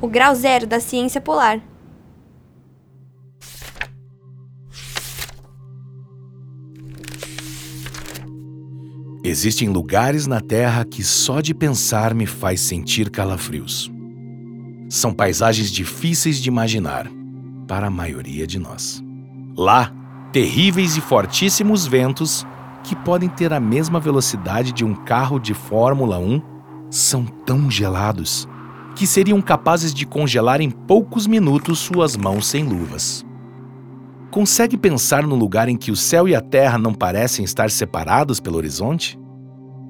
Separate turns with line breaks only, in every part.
O grau zero da ciência polar.
Existem lugares na Terra que só de pensar me faz sentir calafrios. São paisagens difíceis de imaginar para a maioria de nós. Lá, terríveis e fortíssimos ventos, que podem ter a mesma velocidade de um carro de Fórmula 1, são tão gelados que seriam capazes de congelar em poucos minutos suas mãos sem luvas. Consegue pensar no lugar em que o céu e a terra não parecem estar separados pelo horizonte?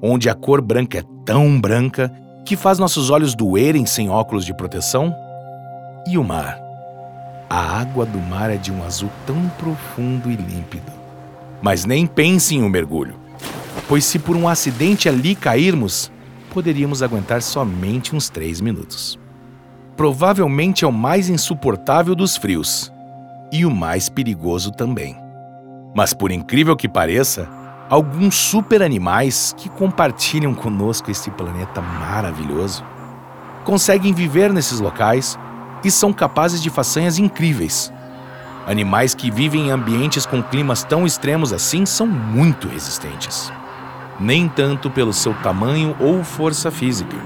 Onde a cor branca é tão branca que faz nossos olhos doerem sem óculos de proteção? E o mar? A água do mar é de um azul tão profundo e límpido. Mas nem pense em um mergulho, pois se por um acidente ali cairmos, poderíamos aguentar somente uns três minutos. Provavelmente é o mais insuportável dos frios e o mais perigoso também. Mas por incrível que pareça, alguns super animais que compartilham conosco este planeta maravilhoso conseguem viver nesses locais e são capazes de façanhas incríveis. Animais que vivem em ambientes com climas tão extremos assim são muito resistentes. Nem tanto pelo seu tamanho ou força física,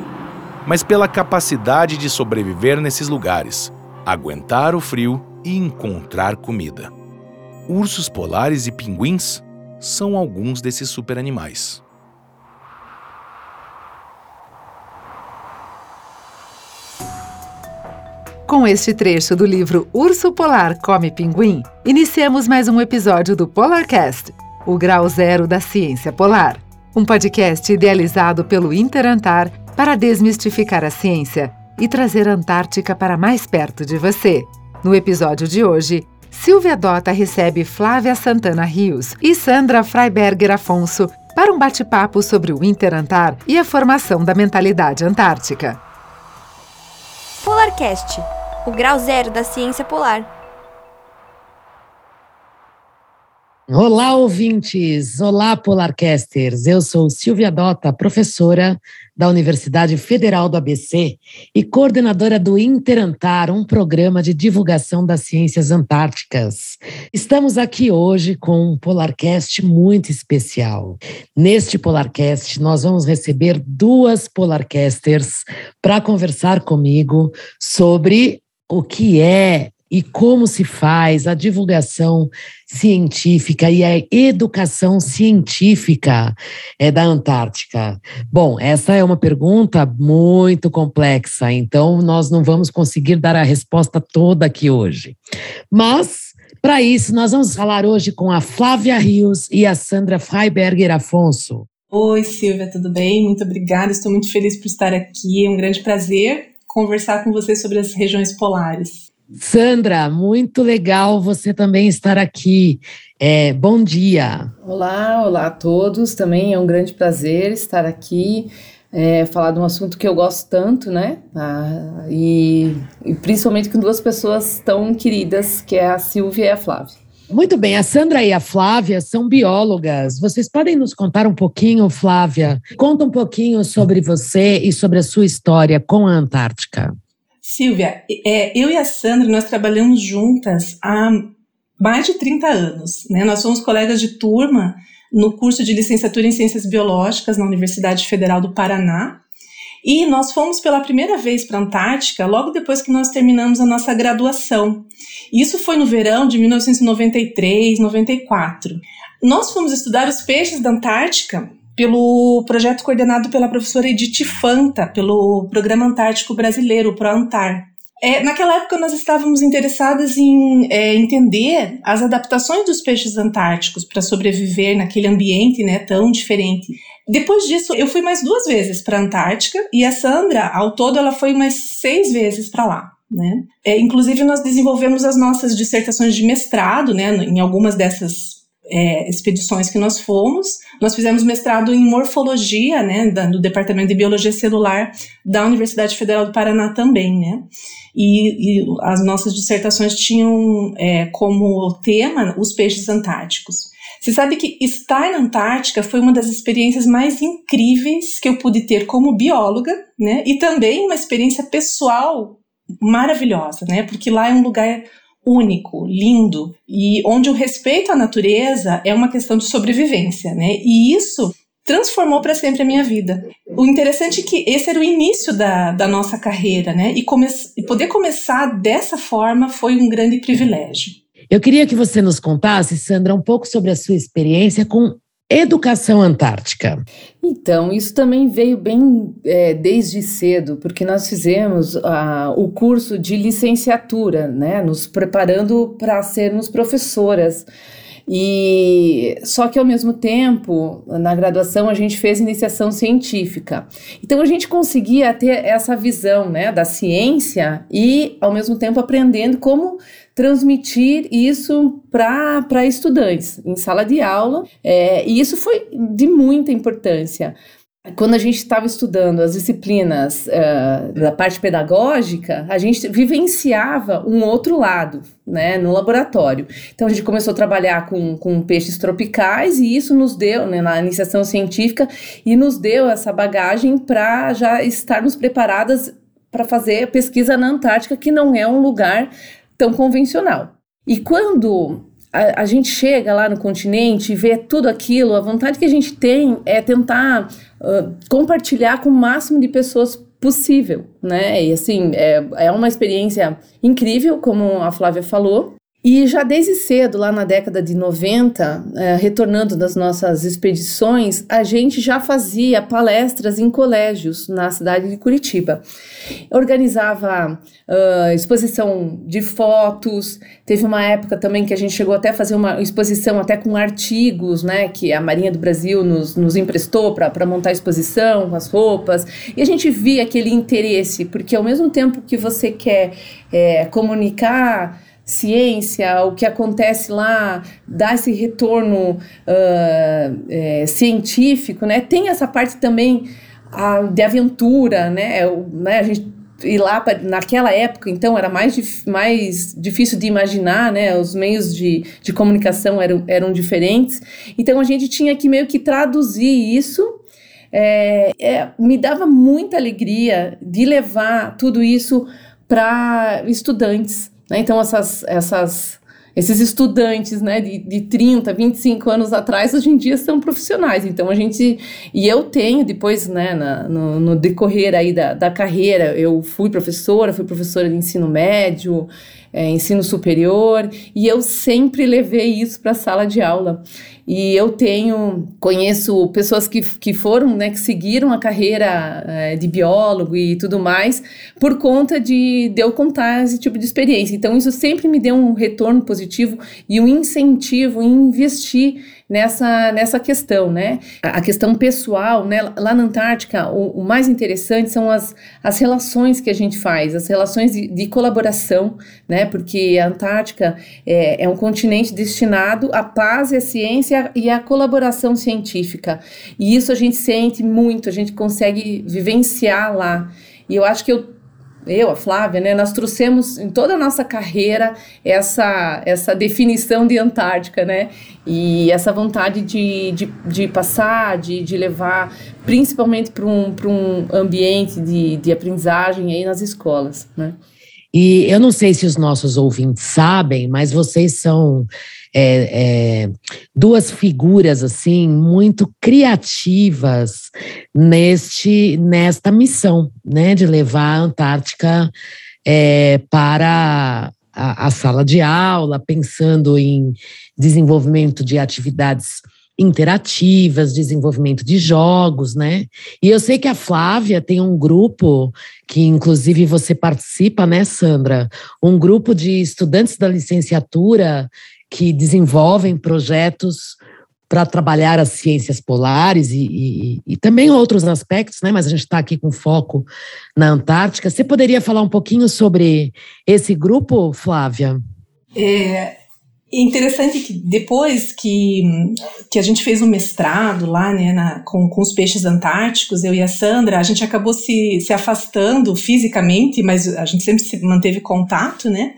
mas pela capacidade de sobreviver nesses lugares, aguentar o frio e encontrar comida. Ursos polares e pinguins são alguns desses superanimais.
Com este trecho do livro Urso Polar Come Pinguim, iniciamos mais um episódio do Polarcast, o grau zero da ciência polar. Um podcast idealizado pelo Interantar para desmistificar a ciência e trazer a Antártica para mais perto de você. No episódio de hoje, Silvia Dota recebe Flávia Santana Rios e Sandra Freiberger Afonso para um bate-papo sobre o Interantar e a formação da mentalidade antártica.
Polarcast, o grau zero da ciência polar.
Olá, ouvintes! Olá, Polarcasters! Eu sou Silvia Dota, professora da Universidade Federal do ABC e coordenadora do Interantar, um programa de divulgação das ciências antárticas. Estamos aqui hoje com um Polarcast muito especial. Neste Polarcast, nós vamos receber duas Polarcasters para conversar comigo sobre o que é e como se faz a divulgação científica e a educação científica é, da Antártica? Bom, essa é uma pergunta muito complexa, então nós não vamos conseguir dar a resposta toda aqui hoje. Mas, para isso, nós vamos falar hoje com a Flávia Rios e a Sandra Freiberger Afonso.
Oi, Silvia, tudo bem? Muito obrigada, estou muito feliz por estar aqui. É um grande prazer conversar com você sobre as regiões polares.
Sandra, muito legal você também estar aqui. É, bom dia.
Olá, olá a todos. Também é um grande prazer estar aqui, é, falar de um assunto que eu gosto tanto, né? Ah, e, e principalmente com duas pessoas tão queridas, que é a Silvia e a Flávia.
Muito bem, a Sandra e a Flávia são biólogas. Vocês podem nos contar um pouquinho, Flávia? Conta um pouquinho sobre você e sobre a sua história com a Antártica.
Silvia, é, eu e a Sandra, nós trabalhamos juntas há mais de 30 anos. Né? Nós somos colegas de turma no curso de licenciatura em Ciências Biológicas na Universidade Federal do Paraná. E nós fomos pela primeira vez para a Antártica logo depois que nós terminamos a nossa graduação. Isso foi no verão de 1993, 94. Nós fomos estudar os peixes da Antártica pelo projeto coordenado pela professora Edith Fanta, pelo Programa Antártico Brasileiro, o ProAntar. É, naquela época nós estávamos interessadas em é, entender as adaptações dos peixes antárticos para sobreviver naquele ambiente né, tão diferente. Depois disso, eu fui mais duas vezes para a Antártica e a Sandra, ao todo, ela foi mais seis vezes para lá. Né? É, inclusive, nós desenvolvemos as nossas dissertações de mestrado né, em algumas dessas é, expedições que nós fomos. Nós fizemos mestrado em morfologia, né, da, do Departamento de Biologia Celular da Universidade Federal do Paraná também, né. E, e as nossas dissertações tinham é, como tema os peixes antárticos. Você sabe que estar na Antártica foi uma das experiências mais incríveis que eu pude ter como bióloga, né? E também uma experiência pessoal maravilhosa, né? Porque lá é um lugar único, lindo e onde o respeito à natureza é uma questão de sobrevivência, né? E isso transformou para sempre a minha vida. O interessante é que esse era o início da, da nossa carreira, né? E, come e poder começar dessa forma foi um grande privilégio.
Eu queria que você nos contasse, Sandra, um pouco sobre a sua experiência com educação antártica.
Então, isso também veio bem é, desde cedo, porque nós fizemos uh, o curso de licenciatura, né, nos preparando para sermos professoras. E só que ao mesmo tempo, na graduação a gente fez iniciação científica. Então a gente conseguia ter essa visão, né, da ciência e ao mesmo tempo aprendendo como transmitir isso para estudantes em sala de aula. É, e isso foi de muita importância quando a gente estava estudando as disciplinas uh, da parte pedagógica, a gente vivenciava um outro lado, né, no laboratório. Então a gente começou a trabalhar com, com peixes tropicais e isso nos deu, né, na iniciação científica, e nos deu essa bagagem para já estarmos preparadas para fazer pesquisa na Antártica, que não é um lugar tão convencional. E quando a, a, gente chega lá no continente e vê tudo aquilo, a vontade que a gente tem é tentar uh, compartilhar com o máximo de pessoas possível, né? E assim, é, é uma experiência incrível, como a Flávia falou, e já desde cedo, lá na década de 90, é, retornando das nossas expedições, a gente já fazia palestras em colégios na cidade de Curitiba. Organizava uh, exposição de fotos, teve uma época também que a gente chegou até a fazer uma exposição até com artigos, né, que a Marinha do Brasil nos, nos emprestou para montar a exposição, com as roupas, e a gente via aquele interesse, porque ao mesmo tempo que você quer é, comunicar ciência, o que acontece lá, dá esse retorno uh, é, científico, né? Tem essa parte também uh, de aventura, né? O, né? A gente ir lá naquela época, então, era mais, dif, mais difícil de imaginar, né? Os meios de, de comunicação eram, eram diferentes. Então, a gente tinha que meio que traduzir isso é, é, me dava muita alegria de levar tudo isso para estudantes. Né? Então, essas, essas, esses estudantes né, de, de 30, 25 anos atrás, hoje em dia são profissionais. Então, a gente. E eu tenho, depois, né, na, no, no decorrer aí da, da carreira, eu fui professora, fui professora de ensino médio, é, ensino superior, e eu sempre levei isso para a sala de aula. E eu tenho, conheço pessoas que, que foram, né, que seguiram a carreira é, de biólogo e tudo mais, por conta de, de eu contar esse tipo de experiência. Então, isso sempre me deu um retorno positivo e um incentivo em investir nessa, nessa questão, né? A, questão pessoal, né? Lá na Antártica, o, o, mais interessante são as, as relações que a gente faz, as relações de, de colaboração, né? Porque a Antártica é, é um continente destinado à paz à ciência e à colaboração científica. E isso a gente sente muito, a gente consegue vivenciar lá. E eu acho que eu eu, a Flávia, né, nós trouxemos em toda a nossa carreira essa, essa definição de Antártica, né, e essa vontade de, de, de passar, de, de levar, principalmente para um, um ambiente de, de aprendizagem aí nas escolas, né.
E eu não sei se os nossos ouvintes sabem, mas vocês são é, é, duas figuras assim muito criativas neste nesta missão, né, de levar a Antártica é, para a, a sala de aula, pensando em desenvolvimento de atividades interativas, desenvolvimento de jogos, né? E eu sei que a Flávia tem um grupo que inclusive você participa, né, Sandra? Um grupo de estudantes da licenciatura que desenvolvem projetos para trabalhar as ciências polares e, e, e, também outros aspectos, né? Mas a gente está aqui com foco na Antártica. Você poderia falar um pouquinho sobre esse grupo, Flávia?
É, É interessante que depois que, que a gente fez um mestrado lá, né, na, com, com os peixes antárticos, eu e a Sandra, a gente acabou se, se afastando fisicamente, mas a gente sempre se manteve contato, né?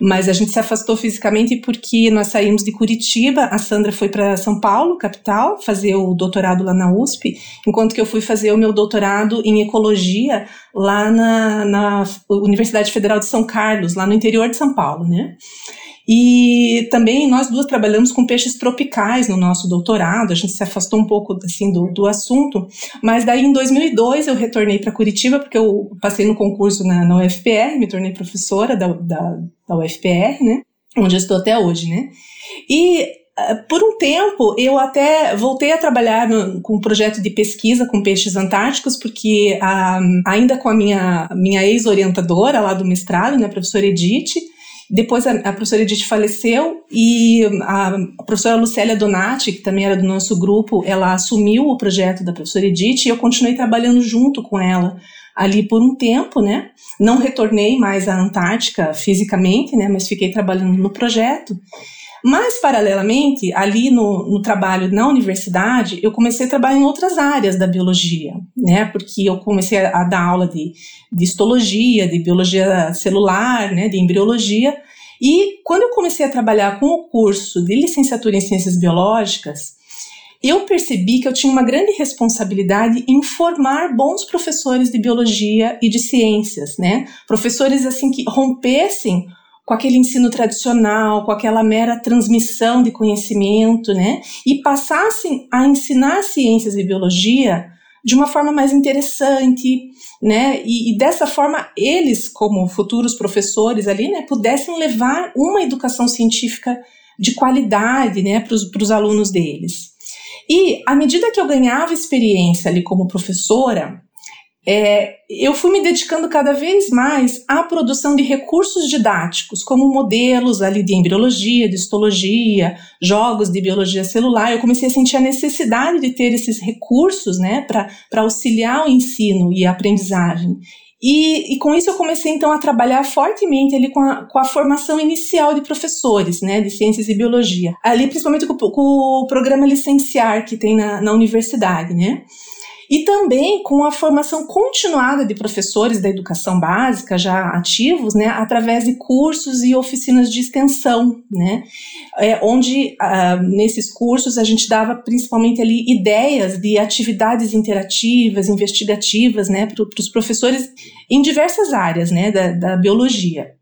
Mas a gente se afastou fisicamente porque nós saímos de Curitiba, a Sandra foi para São Paulo, capital, fazer o doutorado lá na USP, enquanto que eu fui fazer o meu doutorado em ecologia lá na, na Universidade Federal de São Carlos, lá no interior de São Paulo, né? E também nós duas trabalhamos com peixes tropicais no nosso doutorado, a gente se afastou um pouco assim do, do assunto, mas daí em 2002 eu retornei para Curitiba, porque eu passei no concurso na, na UFPR, me tornei professora da, da, da UFPR, né? Onde eu estou até hoje, né? E eh, por um tempo eu até voltei a trabalhar no, com um projeto de pesquisa com peixes antárticos, porque a, ainda com a minha, minha ex-orientadora lá do mestrado, né, a professora Edith, depois a, a professora Edith faleceu e a, a, professora Lucélia Donati, que também era do nosso grupo, ela assumiu o projeto da professora Edith e eu continuei trabalhando junto com ela ali por um tempo, né? Não retornei mais à Antártica fisicamente, né? Mas fiquei trabalhando no projeto. Mas, paralelamente, ali no, no, trabalho na universidade, eu comecei a trabalhar em outras áreas da biologia, né? Porque eu comecei a, a dar aula de, de histologia, de biologia celular, né? De embriologia. E quando eu comecei a trabalhar com o curso de licenciatura em ciências biológicas, eu percebi que eu tinha uma grande responsabilidade em formar bons professores de biologia e de ciências, né? Professores assim que rompessem com aquele ensino tradicional, com aquela mera transmissão de conhecimento, né? E passassem a ensinar ciências e biologia de uma forma mais interessante, né? E, e, dessa forma eles, como futuros professores ali, né, pudessem levar uma educação científica de qualidade, né, para os alunos deles. E à medida que eu ganhava experiência ali como professora, é, eu fui me dedicando cada vez mais à produção de recursos didáticos, como modelos ali de embriologia, de histologia, jogos de biologia celular. Eu comecei a sentir a necessidade de ter esses recursos né, para auxiliar o ensino e a aprendizagem. E, e, com isso eu comecei então a trabalhar fortemente ali com a, com a formação inicial de professores, né, de ciências e biologia. Ali, principalmente com, com o programa licenciar que tem na, na universidade, né e também com a formação continuada de professores da educação básica já ativos, né, através de cursos e oficinas de extensão, né, é, onde ah, nesses cursos a gente dava principalmente ali ideias de atividades interativas, investigativas, né, para os professores em diversas áreas, né, da, da biologia.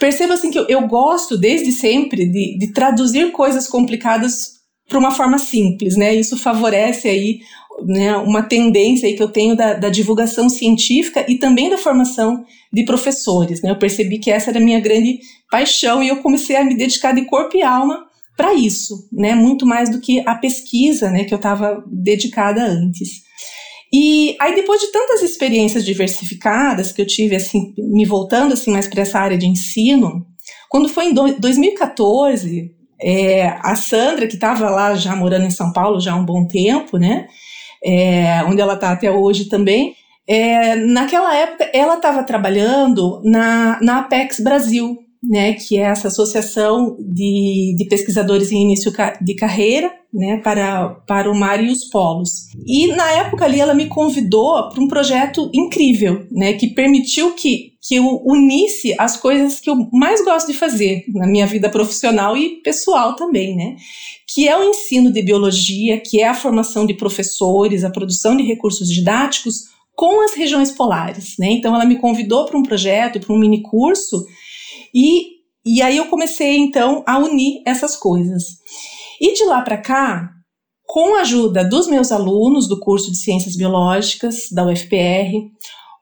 Perceba assim que eu, eu gosto desde sempre de, de traduzir coisas complicadas para uma forma simples, né? Isso favorece aí né, uma tendência que eu tenho da, da, divulgação científica e também da formação de professores. Né? Eu percebi que essa era a minha grande paixão e eu comecei a me dedicar de corpo e alma para isso, né? muito mais do que a pesquisa né, que eu estava dedicada antes. E aí depois de tantas experiências diversificadas que eu tive assim, me voltando assim mais para essa área de ensino, quando foi em 2014, é, a Sandra, que estava lá já morando em São Paulo já há um bom tempo, né? É, onde ela está até hoje também. É, naquela época, ela estava trabalhando na, na Apex Brasil, né, que é essa associação de, de pesquisadores em início de carreira, né, para, para o mar e os polos. E na época ali ela me convidou para um projeto incrível, né, que permitiu que, que eu unisse as coisas que eu mais gosto de fazer na minha vida profissional e pessoal também, né, que é o ensino de biologia, que é a formação de professores, a produção de recursos didáticos com as regiões polares, né? Então ela me convidou para um projeto, para um mini curso e, e aí eu comecei então a unir essas coisas. E de lá para cá, com a ajuda dos meus alunos do curso de Ciências Biológicas da UFPR,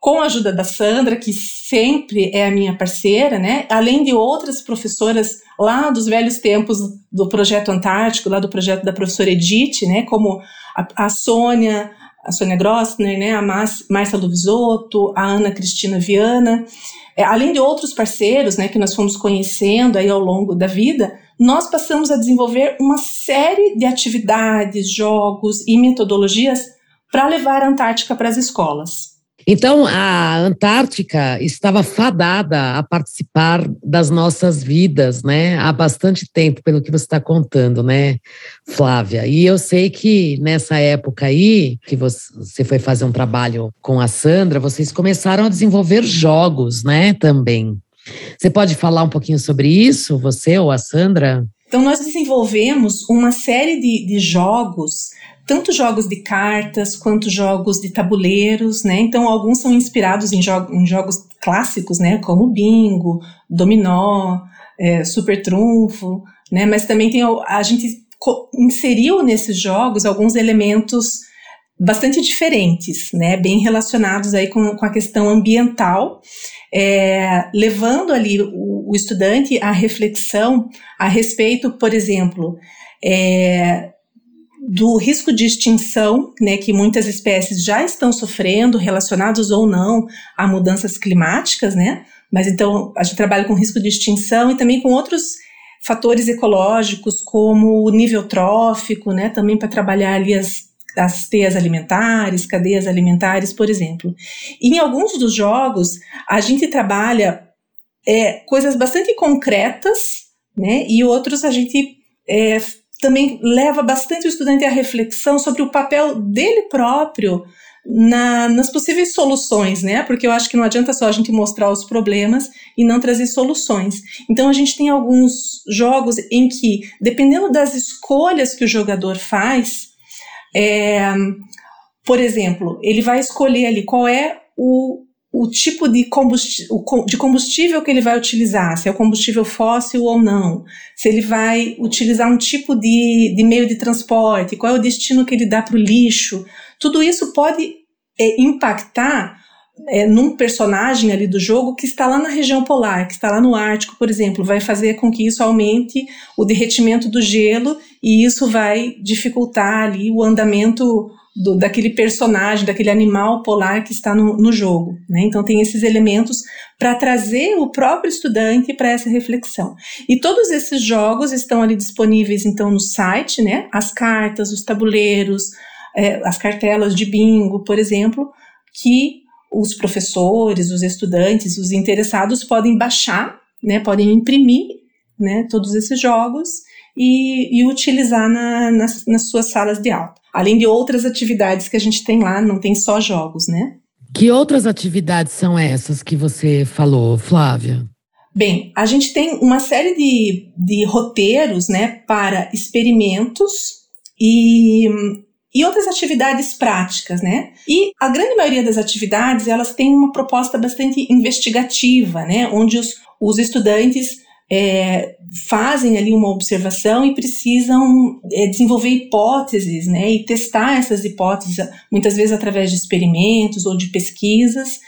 com a ajuda da Sandra, que sempre é a minha parceira, né? Além de outras professoras lá dos velhos tempos do projeto Antártico, lá do projeto da professora Edith, né? Como a, a Sônia, a Sônia Grossner, né? A Márcia Luvisotto, a Ana Cristina Viana, é, além de outros parceiros, né? Que nós fomos conhecendo aí ao longo da vida, nós passamos a desenvolver uma série de atividades, jogos e metodologias para levar a Antártica para as escolas.
Então, a Antártica estava fadada a participar das nossas vidas, né? Há bastante tempo, pelo que você está contando, né, Flávia? E eu sei que nessa época aí, que você foi fazer um trabalho com a Sandra, vocês começaram a desenvolver jogos, né, também. Você pode falar um pouquinho sobre isso, você ou a Sandra?
Então, nós desenvolvemos uma série de, de jogos tanto jogos de cartas quanto jogos de tabuleiros, né? Então alguns são inspirados em, jo em jogos clássicos, né? Como bingo, dominó, é, super trunfo, né? Mas também tem a gente inseriu nesses jogos alguns elementos bastante diferentes, né? Bem relacionados aí com, com a questão ambiental, é, levando ali o, o, estudante à reflexão a respeito, por exemplo, é, do risco de extinção, né, que muitas espécies já estão sofrendo, relacionados ou não a mudanças climáticas, né? Mas então a gente trabalha com risco de extinção e também com outros fatores ecológicos, como o nível trófico, né? Também para trabalhar ali as, as teias alimentares, cadeias alimentares, por exemplo. E em alguns dos jogos a gente trabalha é, coisas bastante concretas, né? E outros a gente é, também leva bastante o estudante à reflexão sobre o papel dele próprio na, nas possíveis soluções, né? Porque eu acho que não adianta só a gente mostrar os problemas e não trazer soluções. Então a gente tem alguns jogos em que, dependendo das escolhas que o jogador faz, é, por exemplo, ele vai escolher ali qual é o, o tipo de combustível, que ele vai utilizar, se é o combustível fóssil ou não, se ele vai utilizar um tipo de, de meio de transporte, qual é o destino que ele dá para o lixo. Tudo isso pode é, impactar é, num personagem ali do jogo que está lá na região polar, que está lá no Ártico, por exemplo, vai fazer com que isso aumente o derretimento do gelo e isso vai dificultar ali o andamento do, daquele personagem, daquele animal polar que está no, no jogo. Né? Então, tem esses elementos para trazer o próprio estudante para essa reflexão. E todos esses jogos estão ali disponíveis, então, no site, né? as cartas, os tabuleiros, é, as cartelas de bingo, por exemplo, que os professores, os estudantes, os interessados podem baixar, né? podem imprimir né? todos esses jogos e, e utilizar na, nas, nas suas salas de aula além de outras atividades que a gente tem lá, não tem só jogos, né?
Que outras atividades são essas que você falou, Flávia?
Bem, a gente tem uma série de, de roteiros né, para experimentos e, e outras atividades práticas, né? E a grande maioria das atividades, elas têm uma proposta bastante investigativa, né? Onde os, os estudantes é, fazem ali uma observação e precisam é, desenvolver hipóteses, né, e testar essas hipóteses, muitas vezes através de experimentos ou de pesquisas,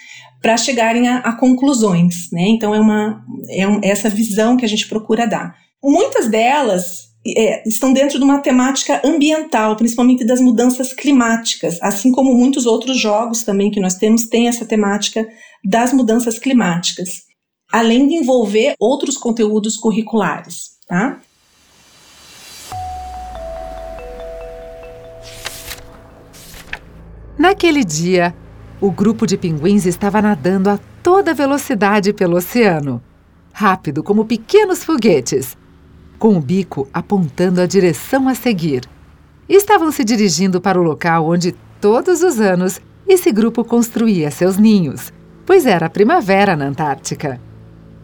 para chegarem a, a, conclusões, né? Então é uma é um, é essa visão que a gente procura dar. Muitas delas é, estão dentro de uma temática ambiental, principalmente das mudanças climáticas, assim como muitos outros jogos também que nós temos têm essa temática das mudanças climáticas além de envolver outros conteúdos curriculares, tá?
Naquele dia, o grupo de pinguins estava nadando a toda velocidade pelo oceano, rápido como pequenos foguetes, com o bico apontando a direção a seguir. Estavam se dirigindo para o local onde, todos os anos, esse grupo construía seus ninhos, pois era primavera na Antártica.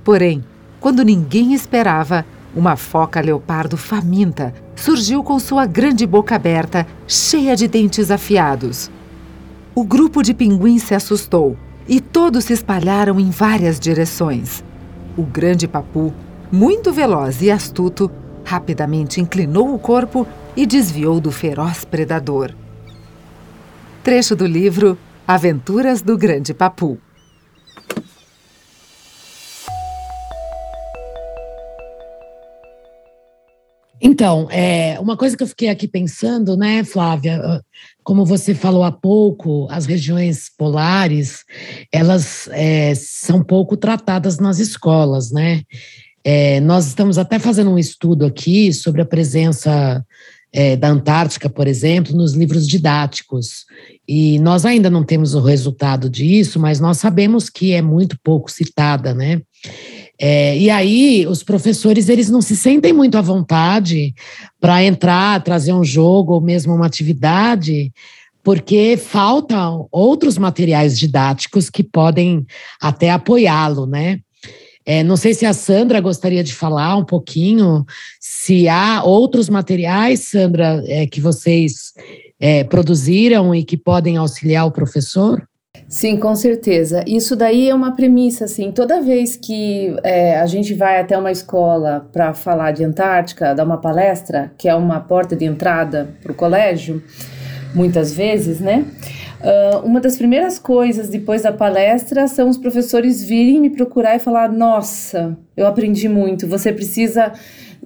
Porém, quando ninguém esperava, uma foca leopardo faminta surgiu com sua grande boca aberta, cheia de dentes afiados. O grupo de pinguins se assustou e todos se espalharam em várias direções. O grande papu, muito veloz e astuto, rapidamente inclinou o corpo e desviou do feroz predador. Trecho do livro Aventuras do Grande Papu.
Então, é, uma coisa que eu fiquei aqui pensando, né, Flávia, ah, como você falou há pouco, as regiões polares, elas é, são pouco tratadas nas escolas, né? É, nós estamos até fazendo um estudo aqui sobre a presença é, da Antártica, por exemplo, nos livros didáticos. E nós ainda não temos o resultado disso, mas nós sabemos que é muito pouco citada, né? É, e aí os professores eles não se sentem muito à vontade para entrar, trazer um jogo ou mesmo uma atividade, porque faltam outros materiais didáticos que podem até apoiá-lo, né? É, não sei se a Sandra gostaria de falar um pouquinho, se há outros materiais, Sandra, é, que vocês é, produziram e que podem auxiliar o professor?
Sim, com certeza. Isso daí é uma premissa, assim. Toda vez que é, a gente vai até uma escola para falar de Antártica, dar uma palestra, que é uma porta de entrada para o colégio, muitas vezes, né? Uh, uma das primeiras coisas depois da palestra são os professores virem me procurar e falar: Nossa, eu aprendi muito, você precisa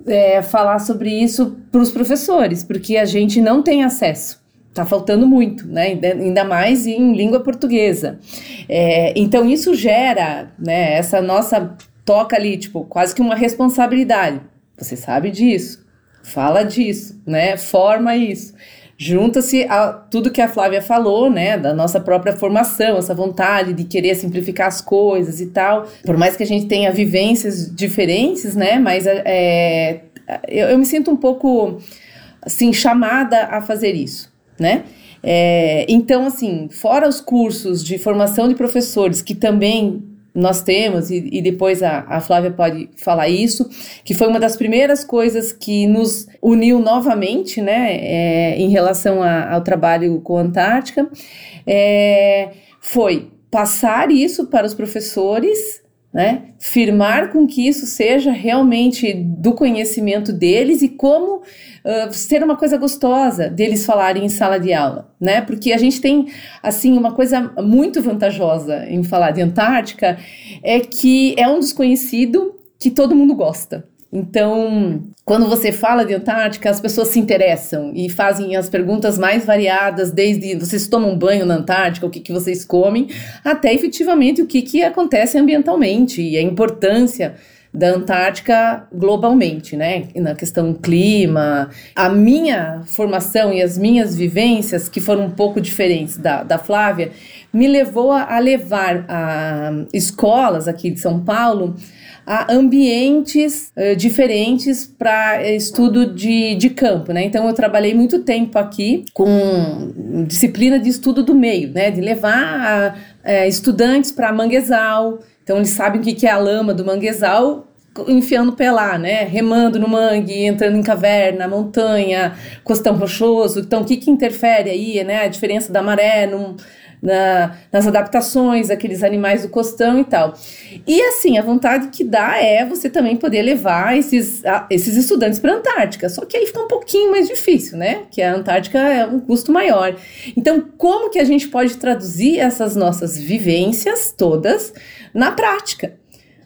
é, falar sobre isso para os professores, porque a gente não tem acesso. Está faltando muito, né? ainda mais em língua portuguesa. É, então, isso gera né, essa nossa toca ali, tipo, quase que uma responsabilidade. Você sabe disso, fala disso, né? Forma isso junta-se a tudo que a Flávia falou, né, da nossa própria formação, essa vontade de querer simplificar as coisas e tal. Por mais que a gente tenha vivências diferentes, né, mas é, eu, eu me sinto um pouco, assim, chamada a fazer isso, né. É, então, assim, fora os cursos de formação de professores, que também nós temos, e, e depois a, a, Flávia pode falar isso, que foi uma das primeiras coisas que nos uniu novamente, né, é, em relação a, ao trabalho com a Antártica, é, foi passar isso para os professores né? Firmar com que isso seja realmente do conhecimento deles e como uh, ser uma coisa gostosa deles falarem em sala de aula, né? Porque a gente tem, assim, uma coisa muito vantajosa em falar de Antártica é que é um desconhecido que todo mundo gosta. Então, quando você fala de Antártica, as pessoas se interessam e fazem as perguntas mais variadas, desde vocês tomam banho na Antártica, o que, que vocês comem, até efetivamente o que, que acontece ambientalmente e a importância da Antártica globalmente, né? Na questão clima. A minha formação e as minhas vivências, que foram um pouco diferentes da, da Flávia, me levou a, a levar a escolas aqui de São Paulo a ambientes uh, diferentes para estudo de, de campo, né? Então eu trabalhei muito tempo aqui com disciplina de estudo do meio, né? De levar uh, estudantes para manguezal. Então eles sabem o que, é a lama do manguezal enfiando lá, né? Remando no mangue, entrando em caverna, montanha, costão rochoso. Então, o que, que interfere aí, né? A diferença da maré num, na, nas adaptações daqueles animais do costão e tal. E assim, a vontade que dá é você também poder levar esses, a, esses estudantes para a Antártica. Só que aí fica um pouquinho mais difícil, né? Que a Antártica é um custo maior. Então, como que a gente pode traduzir essas nossas vivências todas na prática?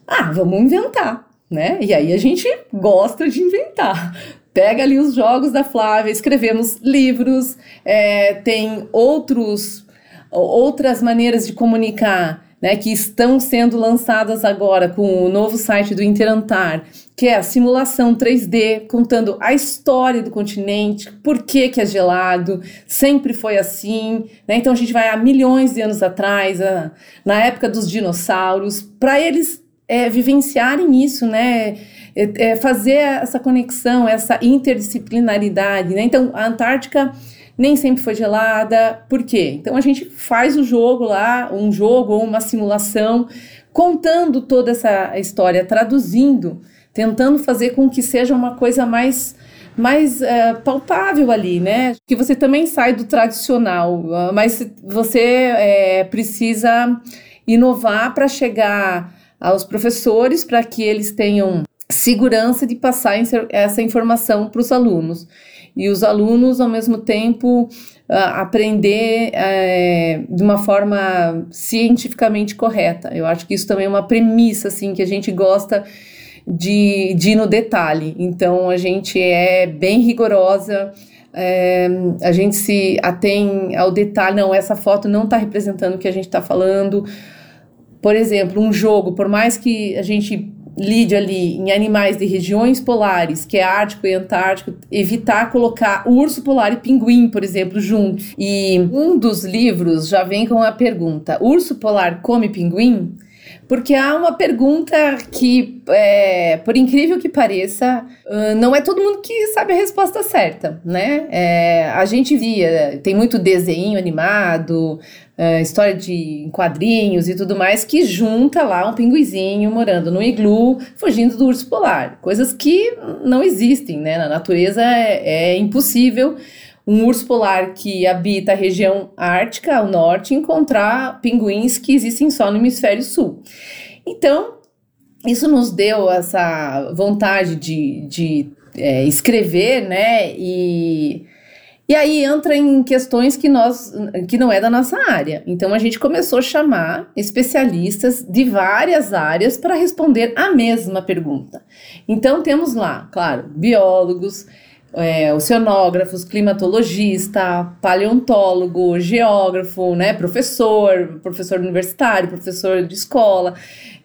Ah, vamos inventar, né? E aí a gente gosta de inventar pega ali os jogos da Flávia, escrevemos livros, é, tem outros outras maneiras de comunicar, né, que estão sendo lançadas agora com o novo site do Interantar, que é a simulação 3D, contando a história do continente, por que, que é gelado, sempre foi assim. Né? Então a gente vai há milhões de anos atrás, na época dos dinossauros, para eles é, vivenciarem isso, né? É, é, fazer essa conexão, essa interdisciplinaridade. Né? Então a Antártica nem sempre foi gelada. Por quê? Então a gente faz o jogo lá, um jogo ou uma simulação, contando toda essa história, traduzindo, tentando fazer com que seja uma coisa mais mais uh, palpável ali, né? Que você também sai do tradicional, uh, mas você é, precisa inovar para chegar aos professores para que eles tenham segurança de passar essa informação para os alunos e os alunos, ao mesmo tempo, uh, aprender uh, de uma forma cientificamente correta. Eu acho que isso também é uma premissa, assim, que a gente gosta de, de ir no detalhe. Então, a gente é bem rigorosa, é, a gente se atém ao detalhe, não, essa foto não está representando o que a gente está falando. Por exemplo, um jogo, por mais que a gente lide ali em animais de regiões polares, que é Ártico e Antártico, evitar colocar urso polar e pinguim, por exemplo, juntos. E um dos livros já vem com a pergunta: urso polar come pinguim? Porque há uma pergunta que, é, por incrível que pareça, não é todo mundo que sabe a resposta certa, né? É, a gente via, tem muito desenho animado, é, história de quadrinhos e tudo mais, que junta lá um pinguizinho morando no iglu, fugindo do urso polar. Coisas que não existem, né? Na natureza é, é impossível um urso polar que habita a região ártica, ao norte, encontrar pinguins que existem só no hemisfério sul. Então, isso nos deu essa vontade de, de é, escrever, né? E, e aí entra em questões que nós que não é da nossa área. Então a gente começou a chamar especialistas de várias áreas para responder a mesma pergunta. Então temos lá, claro, biólogos, é, oceanógrafos, climatologista, paleontólogo, geógrafo, né, professor, professor universitário, professor de escola.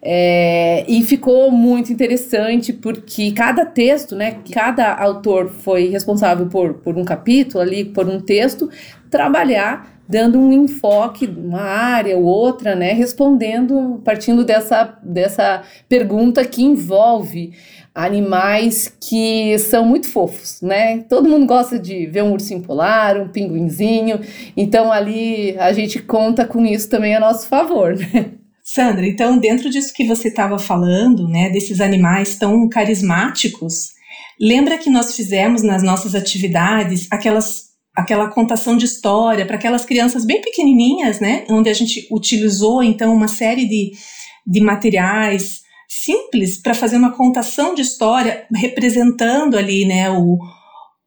É, e ficou muito interessante porque cada texto, né, cada autor foi responsável por, por um capítulo ali, por um texto, trabalhar dando um enfoque, uma área ou outra, né, respondendo, partindo dessa, dessa pergunta que envolve animais que são muito fofos, né? Todo mundo gosta de ver um ursinho polar, um pinguinzinho, então ali a gente conta com isso também a nosso favor, né?
Sandra, então dentro disso que você estava falando, né, desses animais tão carismáticos, lembra que nós fizemos nas nossas atividades aquelas aquela contação de história para aquelas crianças bem pequenininhas, né, onde a gente utilizou então uma série de, de materiais simples para fazer uma contação de história representando ali, né, o,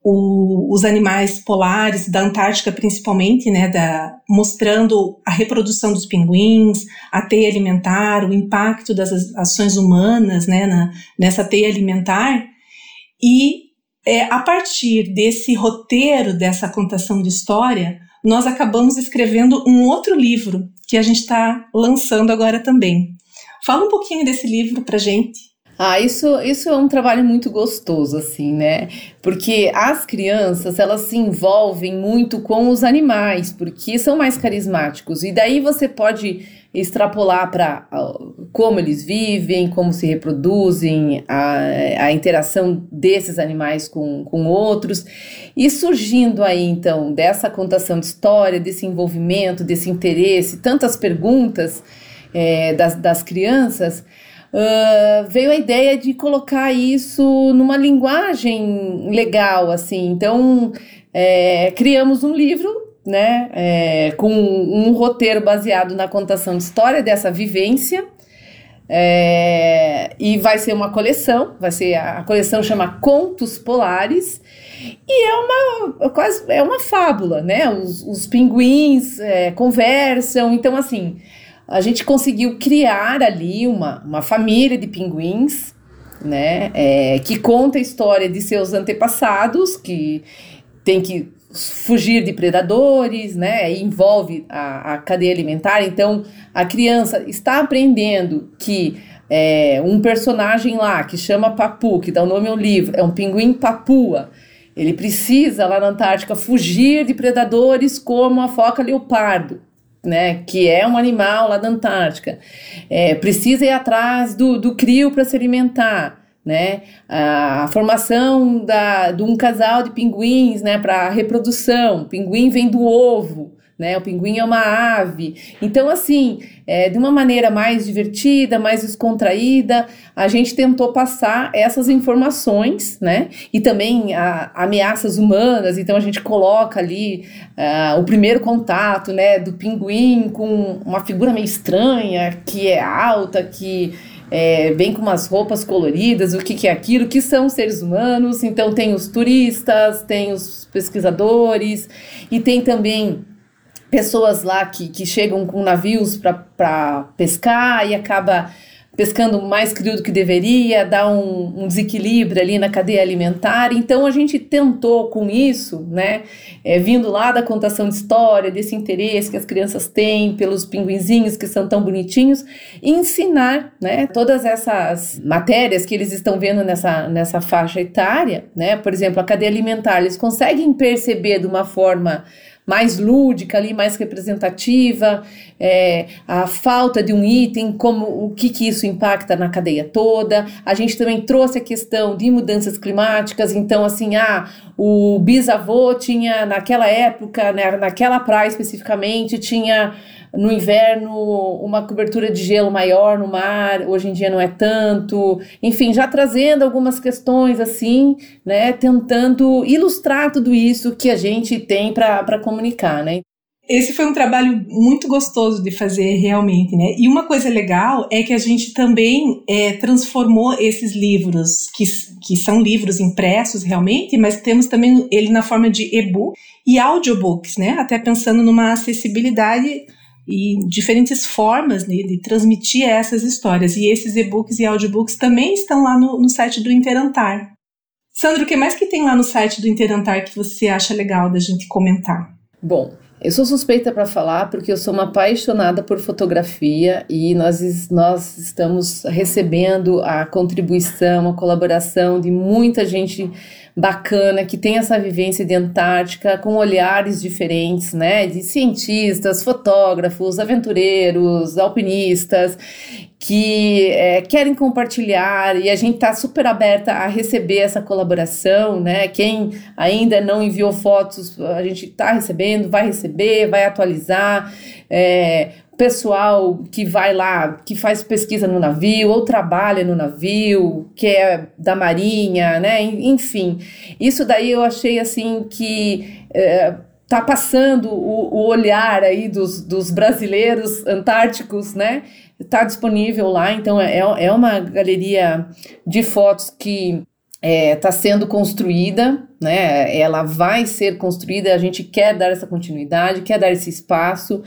o, os animais polares da Antártica principalmente, né, da, mostrando a reprodução dos pinguins, a teia alimentar, o impacto das ações humanas, né, na, nessa teia alimentar e é, a partir desse roteiro, dessa contação de história, nós acabamos escrevendo um outro livro que a gente está lançando agora também. Fala um pouquinho desse livro para gente.
Ah, isso, isso é um trabalho muito gostoso, assim, né? Porque as crianças, elas se envolvem muito com os animais, porque são mais carismáticos. E daí você pode extrapolar para como eles vivem, como se reproduzem, a, a interação desses animais com, com outros. E surgindo aí, então, dessa contação de história, desse envolvimento, desse interesse, tantas perguntas é, das, das crianças, uh, veio a ideia de colocar isso numa linguagem legal, assim. Então, é, criamos um livro, né, é, com um roteiro baseado na contação de história dessa vivência. É, e vai ser uma coleção, vai ser a, coleção chama Contos Polares e é uma quase é uma fábula, né? Os, os pinguins é, conversam, então assim a gente conseguiu criar ali uma, uma família de pinguins, né? É, que conta a história de seus antepassados, que tem que fugir de predadores, né? Envolve a, a cadeia alimentar. Então, a criança está aprendendo que é, um personagem lá que chama Papu, que dá o nome ao livro, é um pinguim papua. Ele precisa, lá na Antártica, fugir de predadores como a foca leopardo né, que é um animal lá da Antártica, é, precisa ir atrás do, do crio para se alimentar, né, a, formação da, de um casal de pinguins, né, para reprodução, o pinguim vem do ovo, né? O pinguim é uma ave. Então, assim, é, de uma maneira mais divertida, mais descontraída, a gente tentou passar essas informações, né? E também a, ameaças humanas. Então, a gente coloca ali uh, o primeiro contato, né? Do pinguim com uma figura meio estranha, que é alta, que é, vem com umas roupas coloridas, o que, que é aquilo, que são seres humanos. Então, tem os turistas, tem os pesquisadores e tem também pessoas lá que, que chegam com navios para pescar e acaba pescando mais cru do que deveria, dá um, um, desequilíbrio ali na cadeia alimentar. Então a gente tentou com isso, né, é, vindo lá da contação de história, desse interesse que as crianças têm pelos pinguinzinhos que são tão bonitinhos, ensinar, né, todas essas matérias que eles estão vendo nessa, nessa faixa etária, né, por exemplo, a cadeia alimentar, eles conseguem perceber de uma forma mais lúdica ali, mais representativa, é, a falta de um item, como o que, que isso impacta na cadeia toda. A gente também trouxe a questão de mudanças climáticas, então assim, ah, o bisavô tinha naquela época, né, naquela praia especificamente, tinha no inverno uma cobertura de gelo maior no mar, hoje em dia não é tanto. Enfim, já trazendo algumas questões assim, né, tentando ilustrar tudo isso que a gente tem para comunicar, né?
Esse foi um trabalho muito gostoso de fazer realmente, né? E uma coisa legal é que a gente também é, transformou esses livros, que, que são livros impressos realmente, mas temos também ele na forma de e-book e audiobooks, né? Até pensando numa acessibilidade e diferentes formas né, de transmitir essas histórias. E esses e-books e audiobooks também estão lá no, no site do Interantar. Sandro, o que mais que tem lá no site do Interantar que você acha legal da gente comentar?
Bom, eu sou suspeita para falar porque eu sou uma apaixonada por fotografia e nós, nós estamos recebendo a contribuição, a colaboração de muita gente bacana, que tem essa vivência de Antártica com olhares diferentes, né? De cientistas, fotógrafos, aventureiros, alpinistas, que é, querem compartilhar e a gente está super aberta a receber essa colaboração, né? Quem ainda não enviou fotos, a gente está recebendo, vai receber, vai atualizar. É, pessoal que vai lá, que faz pesquisa no navio ou trabalha no navio, que é da marinha, né? Enfim, isso daí eu achei assim que é, tá passando o, o, olhar aí dos, dos brasileiros antárticos, né? Tá disponível lá, então é, é uma galeria de fotos que está é, tá sendo construída, né? Ela vai ser construída. A gente quer dar essa continuidade, quer dar esse espaço.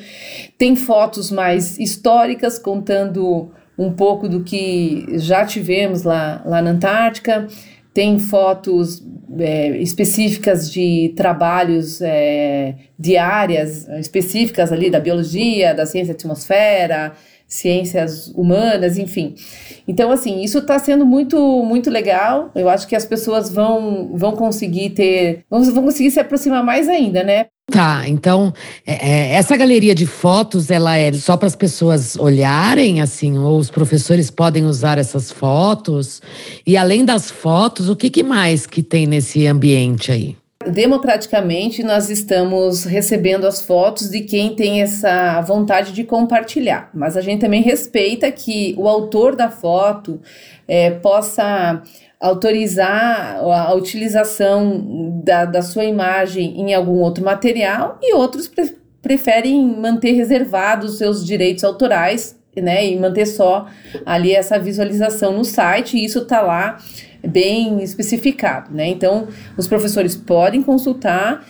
Tem fotos mais históricas contando um pouco do que já tivemos lá, lá na Antártica. Tem fotos é, específicas de trabalhos é, de áreas específicas ali da biologia, da ciência da atmosfera, ciências humanas, enfim. Então, assim, isso está sendo muito, muito legal. Eu acho que as pessoas vão, vão conseguir ter, vão, vão conseguir se aproximar mais ainda, né?
Tá, então é, é essa galeria de fotos, ela é só para as pessoas olharem, assim, ou os professores podem usar essas fotos? E além das fotos, o que, que mais que tem nesse ambiente aí?
Democraticamente nós estamos recebendo as fotos de quem tem essa vontade de compartilhar, mas a gente também respeita que o autor da foto é, possa autorizar a utilização da, da sua imagem em algum outro material e outros pre preferem manter reservados seus direitos autorais né, e manter só ali essa visualização no site, e isso está lá bem especificado, né? Então, os professores podem consultar,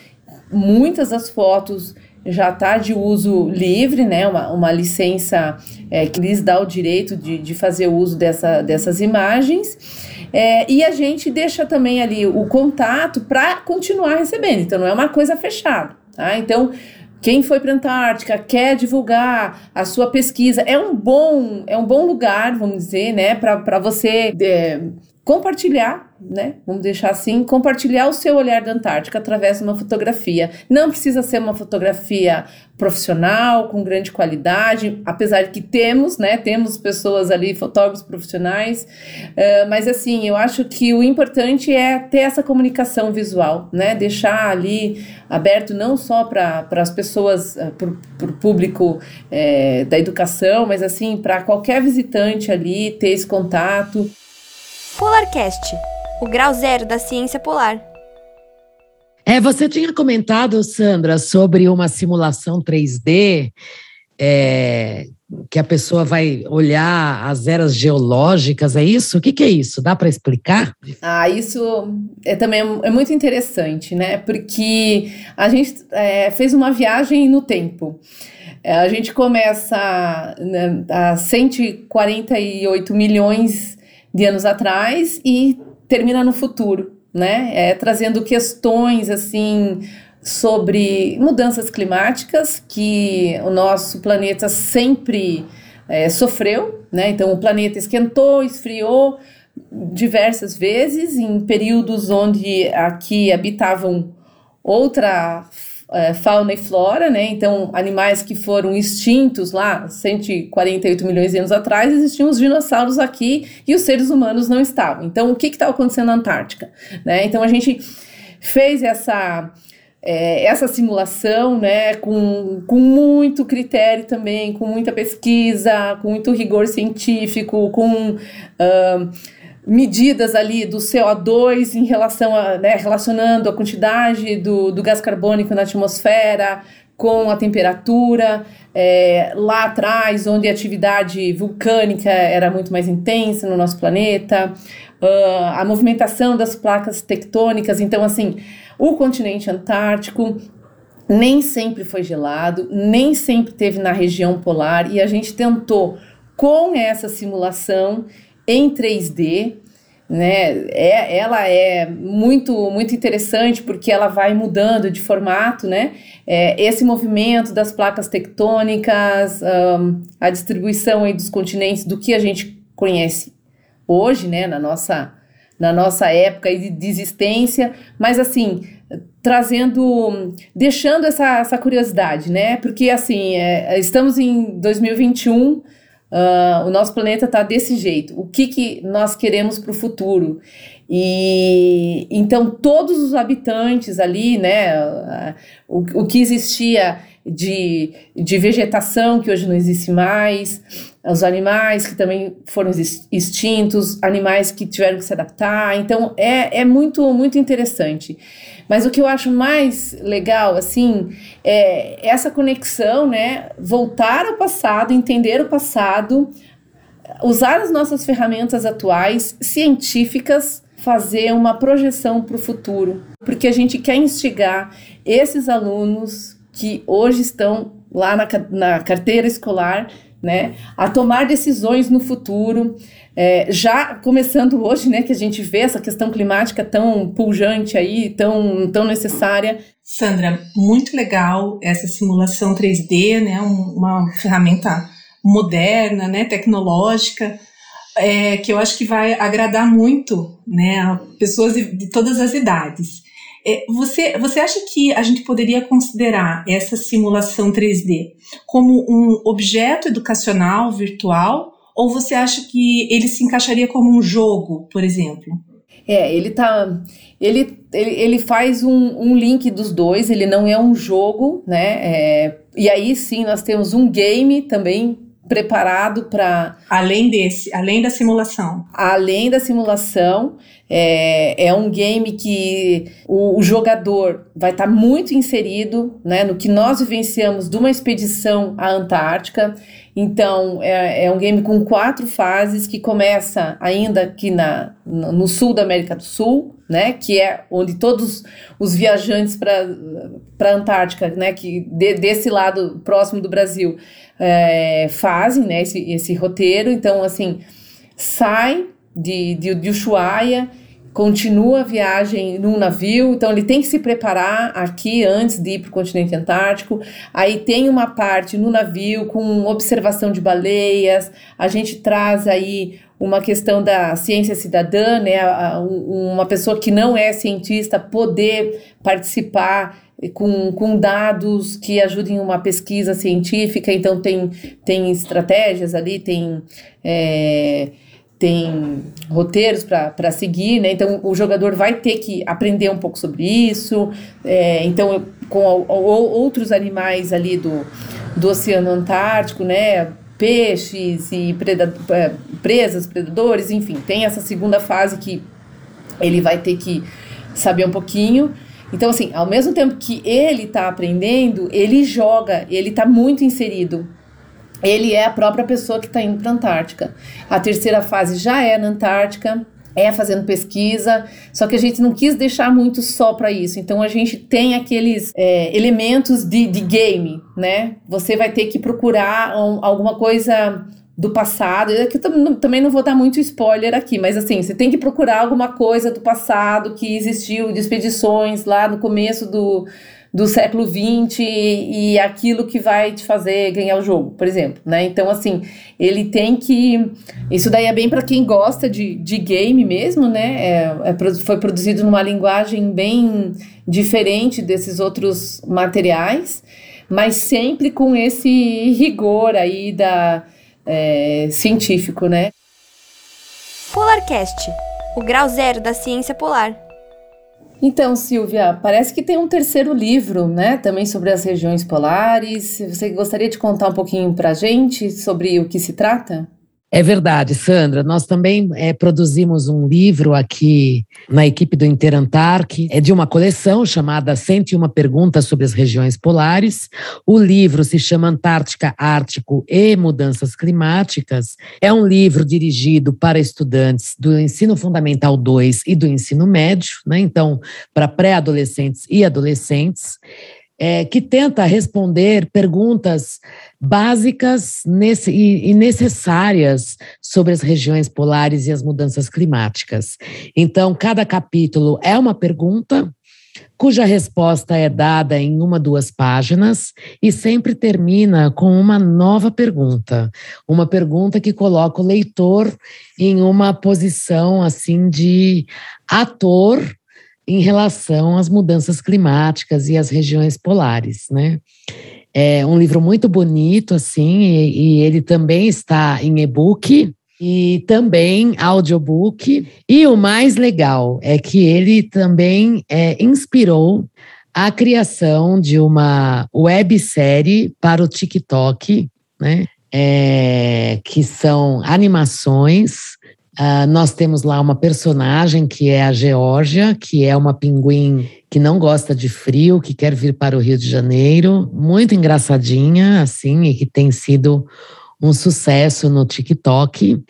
muitas das fotos já está de uso livre, né? Uma, uma licença é, que lhes dá o direito de, de fazer uso dessa, dessas imagens. É, e a gente deixa também ali o contato para continuar recebendo. Então, não é uma coisa fechada. Tá? Então, quem foi para a Antártica quer divulgar a sua pesquisa é um bom é um bom lugar vamos dizer né para você é, compartilhar, né? Vamos deixar assim, compartilhar o seu olhar da Antártica através de uma fotografia. Não precisa ser uma fotografia profissional, com grande qualidade, apesar de que temos, né? Temos pessoas ali, fotógrafos profissionais, uh, mas assim, eu acho que o importante é ter essa comunicação visual, né? Deixar ali aberto não só para as pessoas, uh, para o público uh, da educação, mas assim, para qualquer visitante ali ter esse contato.
Polarcast, o grau zero da ciência polar.
É, você tinha comentado, Sandra, sobre uma simulação 3D é, que a pessoa vai olhar as eras geológicas, é isso? O que, que é isso? Dá para explicar?
Ah, isso é também é muito interessante, né? Porque a gente é, fez uma viagem no tempo. É, a gente começa né, a 148 milhões de anos atrás e termina no futuro, né? É, trazendo questões assim sobre mudanças climáticas que o nosso planeta sempre é, sofreu, né? Então o planeta esquentou, esfriou diversas vezes em períodos onde aqui habitavam outra é, fauna e flora, né? Então animais que foram extintos lá 148 milhões de anos atrás existiam os dinossauros aqui e os seres humanos não estavam. Então o que estava acontecendo na Antártica, né? Então a gente fez essa é, essa simulação, né, com, com muito critério também, com muita pesquisa, com muito rigor científico, com uh, medidas ali do CO2 em relação a, né, relacionando a quantidade do, do gás carbônico na atmosfera com a temperatura, é, lá atrás, onde a atividade vulcânica era muito mais intensa no nosso planeta, uh, a movimentação das placas tectônicas, então assim, o continente antártico nem sempre foi gelado, nem sempre teve na região polar e a gente tentou com essa simulação em 3D, né? É, ela é muito muito interessante porque ela vai mudando de formato, né? É, esse movimento das placas tectônicas, um, a distribuição aí dos continentes do que a gente conhece hoje, né? Na nossa na nossa época de existência, mas assim, trazendo, deixando essa, essa curiosidade, né? Porque assim, é, estamos em 2021, uh, o nosso planeta está desse jeito. O que, que nós queremos para o futuro? E então todos os habitantes ali, né? O, o que existia de, de vegetação que hoje não existe mais, os animais que também foram extintos, animais que tiveram que se adaptar. Então é, é muito, muito interessante. Mas o que eu acho mais legal, assim, é essa conexão, né? Voltar ao passado, entender o passado, usar as nossas ferramentas atuais, científicas, fazer uma projeção para o futuro, porque a gente quer instigar esses alunos que hoje estão lá na, na carteira escolar, né, a tomar decisões no futuro, é, já começando hoje, né, que a gente vê essa questão climática tão pujante aí, tão, tão necessária.
Sandra, muito legal essa simulação 3D, né, uma ferramenta moderna, né, tecnológica, é, que eu acho que vai agradar muito, né, a pessoas de, de todas as idades. É, você, você acha que a gente poderia considerar essa simulação 3D como um objeto educacional virtual ou você acha que ele se encaixaria como um jogo, por exemplo?
É, ele tá. Ele, ele, ele faz um, um link dos dois, ele não é um jogo, né? É, e aí sim nós temos um game também preparado para.
Além desse, além da simulação.
Além da simulação, é, é um game que o, o jogador vai estar tá muito inserido né, no que nós vivenciamos de uma expedição à Antártica. Então, é, é um game com quatro fases que começa ainda aqui na, no sul da América do Sul, né, que é onde todos os viajantes para a Antártica, né, que de, desse lado próximo do Brasil, é, fazem né, esse, esse roteiro. Então, assim, sai de, de, de Ushuaia, continua a viagem num navio, então ele tem que se preparar aqui antes de ir para o continente antártico. Aí tem uma parte no navio com observação de baleias, a gente traz aí uma questão da ciência cidadã, né? Uma pessoa que não é cientista poder participar com, com dados que ajudem uma pesquisa científica, então tem, tem estratégias ali, tem. É, tem roteiros para seguir, né? Então o jogador vai ter que aprender um pouco sobre isso. É, então, com outros animais ali do, do Oceano Antártico, né? Peixes e preda é, presas, predadores, enfim, tem essa segunda fase que ele vai ter que saber um pouquinho. Então, assim, ao mesmo tempo que ele está aprendendo, ele joga, ele está muito inserido ele é a própria pessoa que está indo para a Antártica. A terceira fase já é na Antártica, é fazendo pesquisa, só que a gente não quis deixar muito só para isso. Então a gente tem aqueles é, elementos de, de game, né? Você vai ter que procurar um, alguma coisa do passado. Eu também não vou dar muito spoiler aqui, mas assim, você tem que procurar alguma coisa do passado que existiu de expedições lá no começo do, do século XX e, e aquilo que vai te fazer ganhar o jogo, por exemplo, né? Então, assim, ele tem que... Isso daí é bem para quem gosta de, de game mesmo, né? É, é, foi produzido numa linguagem bem diferente desses outros materiais, mas sempre com esse rigor aí da é, científico, né?
Polarcast, o grau zero da ciência polar.
Então, Silvia, parece que tem um terceiro livro, né? Também sobre as regiões polares. Você gostaria de contar um pouquinho para a gente sobre o que se trata?
É verdade, Sandra. Nós também é, produzimos um livro aqui na equipe do Interantarc, é de uma coleção chamada 101 Perguntas sobre as Regiões Polares. O livro se chama Antártica, Ártico e Mudanças Climáticas. É um livro dirigido para estudantes do ensino fundamental 2 e do ensino médio, né? então, para pré-adolescentes e adolescentes é, que tenta responder perguntas básicas e, e, necessárias sobre as regiões polares e as mudanças climáticas. Então, cada capítulo é uma pergunta cuja resposta é dada em uma, duas páginas e sempre termina com uma nova pergunta, uma pergunta que coloca o leitor em uma posição assim de ator em relação às mudanças climáticas e às regiões polares, né? É um livro muito bonito, assim, e, e ele também está em e-book e também audiobook. E o mais legal é que ele também é, inspirou a criação de uma websérie para o TikTok, né? É, que são animações Uh, nós temos lá uma personagem que é a Geórgia, que é uma pinguim que não gosta de frio, que quer vir para o Rio de Janeiro, muito engraçadinha, assim, e que tem sido um sucesso no TikTok.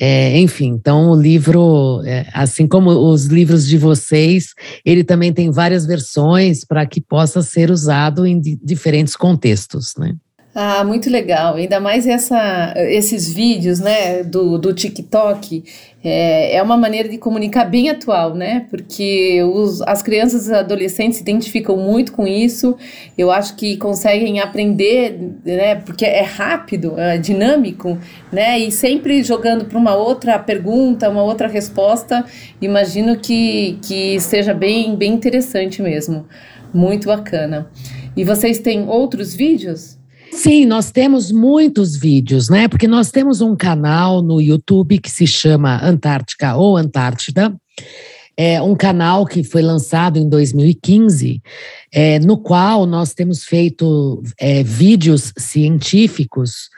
É, enfim, então o livro, é, assim como os livros de vocês, ele também tem várias versões para que possa ser usado em diferentes contextos, né?
Ah, muito legal. Ainda mais essa, esses vídeos, né, do, do TikTok. É, é uma maneira de comunicar bem atual, né? Porque os, as crianças e adolescentes se identificam muito com isso. Eu acho que conseguem aprender, né? Porque é rápido, é dinâmico, né? E sempre jogando para uma outra pergunta, uma outra resposta. Imagino que, que seja bem, bem interessante mesmo. Muito bacana. E vocês têm outros vídeos?
Sim, nós temos muitos vídeos, né? Porque nós temos um canal no YouTube que se chama Antártica ou Antártida. É um canal que foi lançado em 2015, é, no qual nós temos feito é, vídeos científicos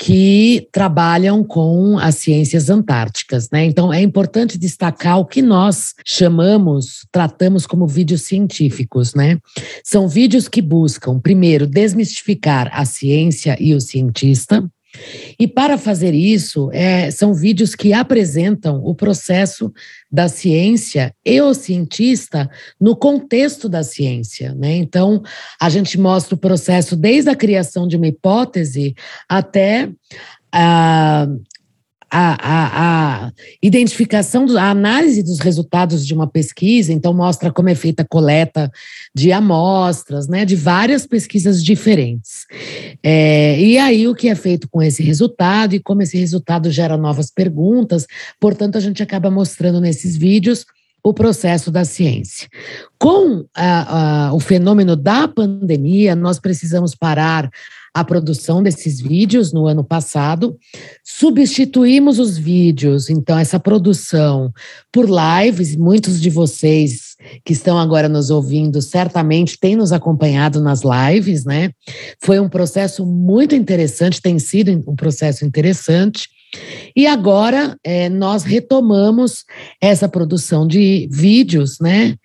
que trabalham com as ciências antárticas, né? Então é importante destacar o que nós chamamos, tratamos como vídeos científicos, né? São vídeos que buscam, primeiro, desmistificar a ciência e o cientista, e para fazer isso, é, são vídeos que apresentam o processo da ciência e o cientista no contexto da ciência. Né? Então, a gente mostra o processo desde a criação de uma hipótese até a, a, a, a, identificação, a análise dos resultados de uma pesquisa, então mostra como é feita a coleta de amostras, né, de várias pesquisas diferentes. É, e aí o que é feito com esse resultado e como esse resultado gera novas perguntas, portanto, a gente acaba mostrando nesses vídeos o processo da ciência. Com a, a, o fenômeno da pandemia, nós precisamos parar a produção desses vídeos no ano passado. Substituímos os vídeos, então, essa produção, por lives. Muitos de vocês que estão agora nos ouvindo certamente têm nos acompanhado nas lives, né? Foi um processo muito interessante, tem sido um processo interessante. E agora é, nós retomamos essa produção de vídeos, né?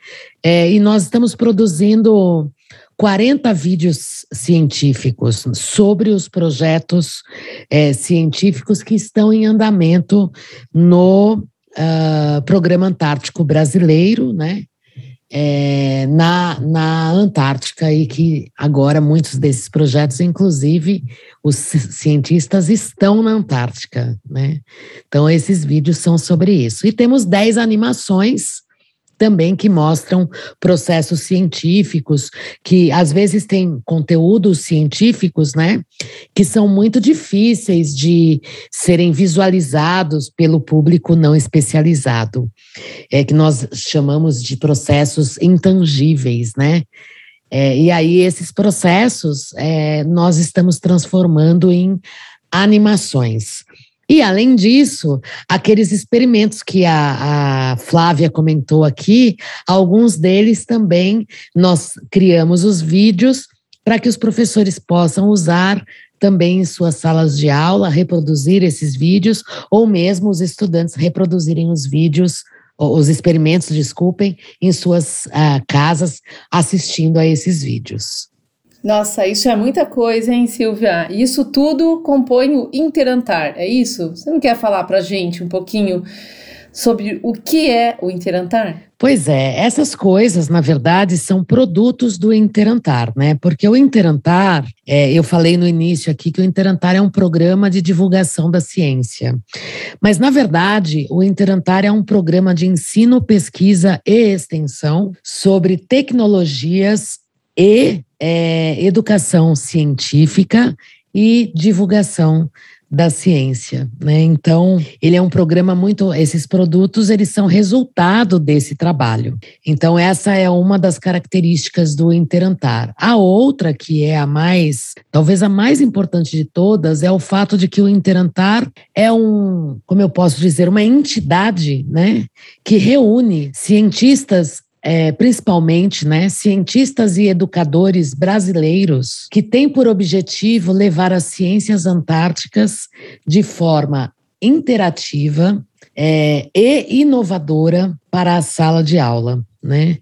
É, e nós estamos produzindo 40 vídeos científicos sobre os projetos é, científicos que estão em andamento no uh, Programa Antártico Brasileiro, né? É, na, na Antártica e que agora muitos desses projetos, inclusive os cientistas estão na Antártica, né? Então esses vídeos são sobre isso. E temos 10 animações também que mostram processos científicos, que às vezes têm conteúdos científicos, né, que são muito difíceis de serem visualizados pelo público não especializado. É que nós chamamos de processos intangíveis, né? É, e aí esses processos é, nós estamos transformando em animações. E, além disso, aqueles experimentos que a, a, Flávia comentou aqui, alguns deles também nós criamos os vídeos para que os professores possam usar também em suas salas de aula, reproduzir esses vídeos, ou mesmo os estudantes reproduzirem os vídeos, os experimentos, desculpem, em suas uh, casas, assistindo a esses vídeos.
Nossa, isso é muita coisa, hein, Silvia? Isso tudo compõe o Interantar, é isso? Você não quer falar para gente um pouquinho sobre o que é o Interantar?
Pois é, essas coisas, na verdade, são produtos do Interantar, né? Porque o Interantar, é, eu falei no início aqui que o Interantar é um programa de divulgação da ciência. Mas, na verdade, o Interantar é um programa de ensino, pesquisa e extensão sobre tecnologias e é, educação científica e divulgação da ciência, né? Então, ele é um programa muito esses produtos, eles são resultado desse trabalho. Então, essa é uma das características do Interantar. A outra que é a mais, talvez a mais importante de todas, é o fato de que o Interantar é um, como eu posso dizer, uma entidade, né, que reúne cientistas é, principalmente né, cientistas e educadores brasileiros que têm por objetivo levar as ciências antárticas de forma interativa é, e inovadora para a sala de aula. Né?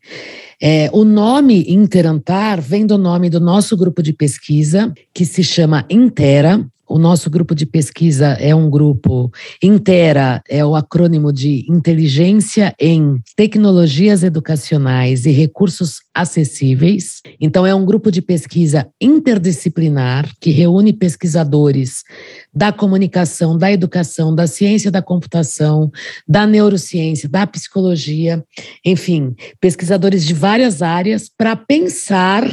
É, o nome Interantar vem do nome do nosso grupo de pesquisa, que se chama Intera, o nosso grupo de pesquisa é um grupo Intera, é o acrônimo de Inteligência em Tecnologias Educacionais e Recursos Acessíveis. Então, é um grupo de pesquisa interdisciplinar que reúne pesquisadores da comunicação, da educação, da ciência da computação, da neurociência, da psicologia, enfim, pesquisadores de várias áreas para pensar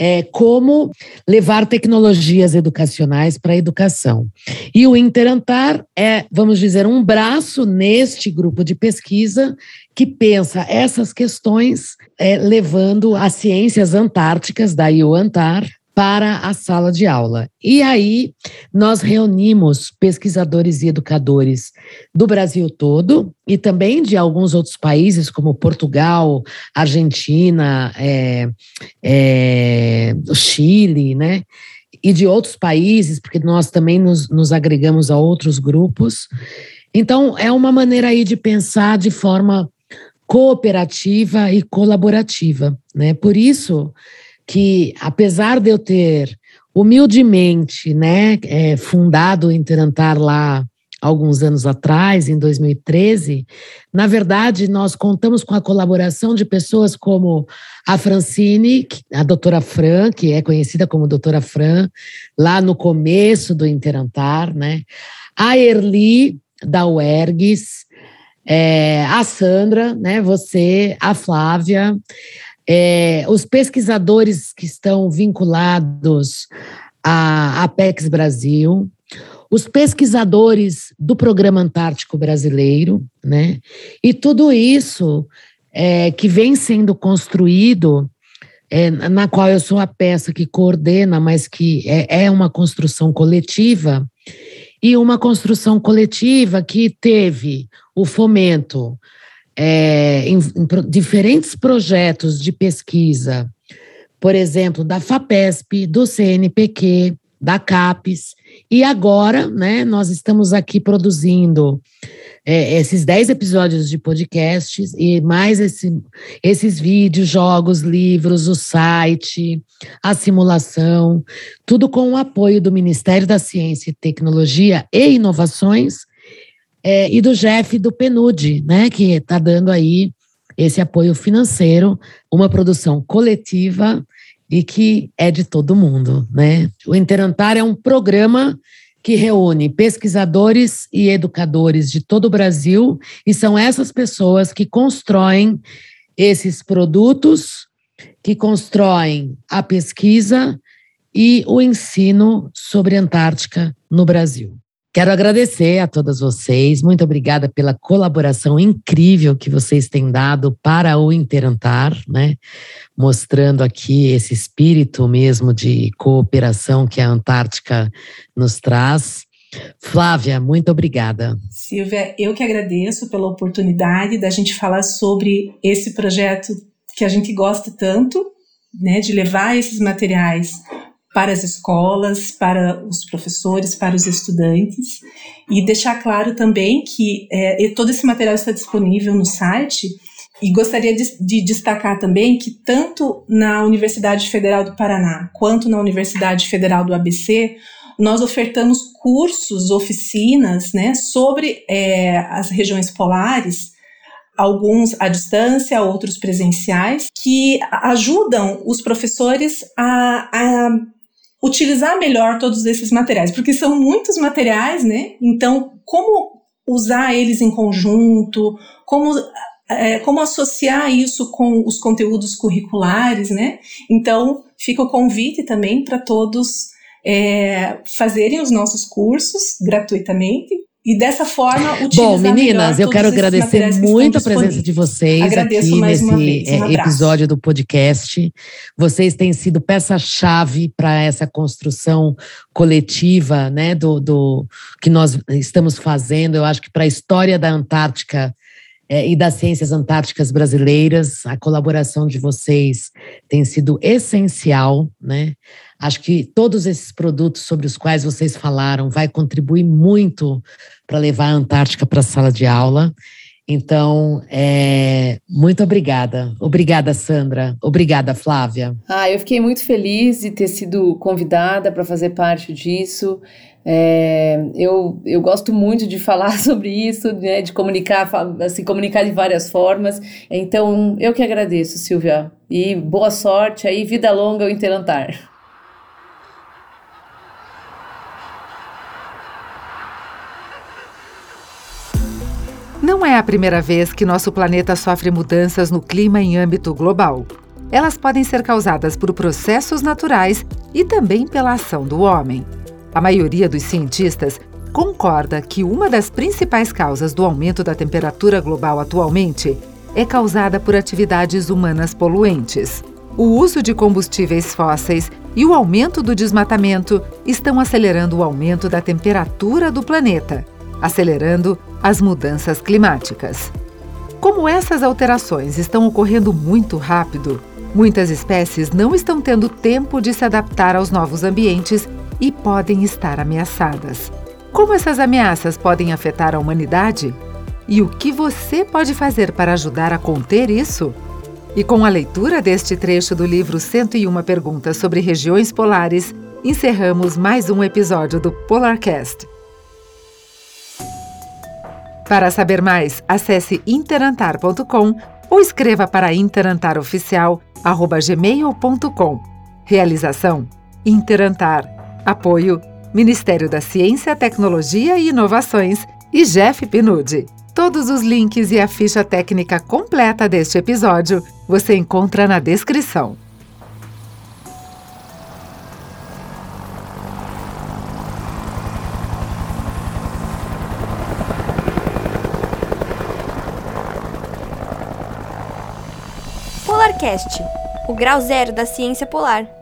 é, como levar tecnologias educacionais para a educação. E o Interantar é, vamos dizer, um braço neste grupo de pesquisa que pensa essas questões, é, levando as ciências antárticas, daí o Antar, para a sala de aula. E aí nós reunimos pesquisadores e educadores do Brasil todo e também de alguns outros países, como Portugal, Argentina, é, é, Chile, né? E de outros países, porque nós também nos, nos agregamos a outros grupos. Então, é uma maneira aí de pensar de forma cooperativa e colaborativa, né? Por isso que, apesar de eu ter humildemente né, é, fundado o Interantar lá alguns anos atrás, em 2013, na verdade, nós contamos com a colaboração de pessoas como a Francine, a doutora Fran, que é conhecida como doutora Fran, lá no começo do Interantar, né? A Erli, da UERGS, é, a Sandra, né? Você, a Flávia, é, os pesquisadores que estão vinculados à Apex Brasil, os pesquisadores do Programa Antártico Brasileiro, né? E tudo isso é, que vem sendo construído, é, na qual eu sou a peça que coordena, mas que é, é uma construção coletiva, e uma construção coletiva que teve o fomento é, em, em diferentes projetos de pesquisa, por exemplo, da FAPESP, do CNPq, da CAPES, e agora né, nós estamos aqui produzindo é, esses 10 episódios de podcasts e mais esse, esses vídeos, jogos, livros, o site, a simulação, tudo com o apoio do Ministério da Ciência e Tecnologia e Inovações é, e do Jeff do PNUD, né, que está dando aí esse apoio financeiro, uma produção coletiva e que é de todo mundo, né? O Interantar é um programa que reúne pesquisadores e educadores de todo o Brasil, e são essas pessoas que constroem esses produtos, que constroem a pesquisa e o ensino sobre Antártica no Brasil. Quero agradecer a todas vocês, muito obrigada pela colaboração incrível que vocês têm dado para o Interantar, né? Mostrando aqui esse espírito mesmo de cooperação que a Antártica nos traz. Flávia, muito obrigada.
Silvia, eu que agradeço pela oportunidade da gente falar sobre esse projeto que a gente gosta tanto, né, de levar esses materiais para as escolas, para os professores, para os estudantes, e deixar claro também que é, todo esse material está disponível no site. E gostaria de, de, destacar também que tanto na Universidade Federal do Paraná quanto na Universidade Federal do ABC, nós ofertamos cursos, oficinas, né, sobre é, as regiões polares, alguns à distância, outros presenciais, que ajudam os professores a, a utilizar melhor todos esses materiais, porque são muitos materiais, né? Então, como usar eles em conjunto, como é, como associar isso com os conteúdos curriculares, né? Então, fica o convite também para todos é, fazerem os nossos cursos gratuitamente e dessa forma utilizar
Bom, meninas, eu quero agradecer muito a presença de vocês
Agradeço
aqui
nesse
um
um
episódio do podcast. Vocês têm sido peça-chave para essa construção coletiva, né, do, do que nós estamos fazendo. Eu acho que para a história da Antártica é, e das ciências antárticas brasileiras, a colaboração de vocês tem sido essencial, né? Acho que todos esses produtos sobre os quais vocês falaram vai contribuir muito para levar a Antártica para a sala de aula. Então, é, muito obrigada. Obrigada, Sandra. Obrigada, Flávia.
Ah, eu fiquei muito feliz de ter sido convidada para fazer parte disso. É, eu, eu gosto muito de falar sobre isso, né, de comunicar, assim, comunicar de várias formas. Então, eu que agradeço, Silvia. E boa sorte aí, vida longa ao Interantar.
Não é a primeira vez que nosso planeta sofre mudanças no clima em âmbito global. Elas podem ser causadas por processos naturais e também pela ação do homem. A maioria dos cientistas concorda que uma das principais causas do aumento da temperatura global atualmente é causada por atividades humanas poluentes. O uso de combustíveis fósseis e o aumento do desmatamento estão acelerando o aumento da temperatura do planeta, acelerando as mudanças climáticas. Como essas alterações estão ocorrendo muito rápido, muitas espécies não estão tendo tempo de se adaptar aos novos ambientes e podem estar ameaçadas. Como essas ameaças podem afetar a humanidade? E o que você pode fazer para ajudar a conter isso? E com a leitura deste trecho do livro 101 Perguntas sobre Regiões Polares, encerramos mais um episódio do Polarcast. Para saber mais, acesse interantar.com ou escreva para interantaroficial@gmail.com. Realização: Interantar. Apoio: Ministério da Ciência, Tecnologia e Inovações e Jeff Pinude. Todos os links e a ficha técnica completa deste episódio você encontra na descrição.
Polarcast, o grau zero da ciência polar.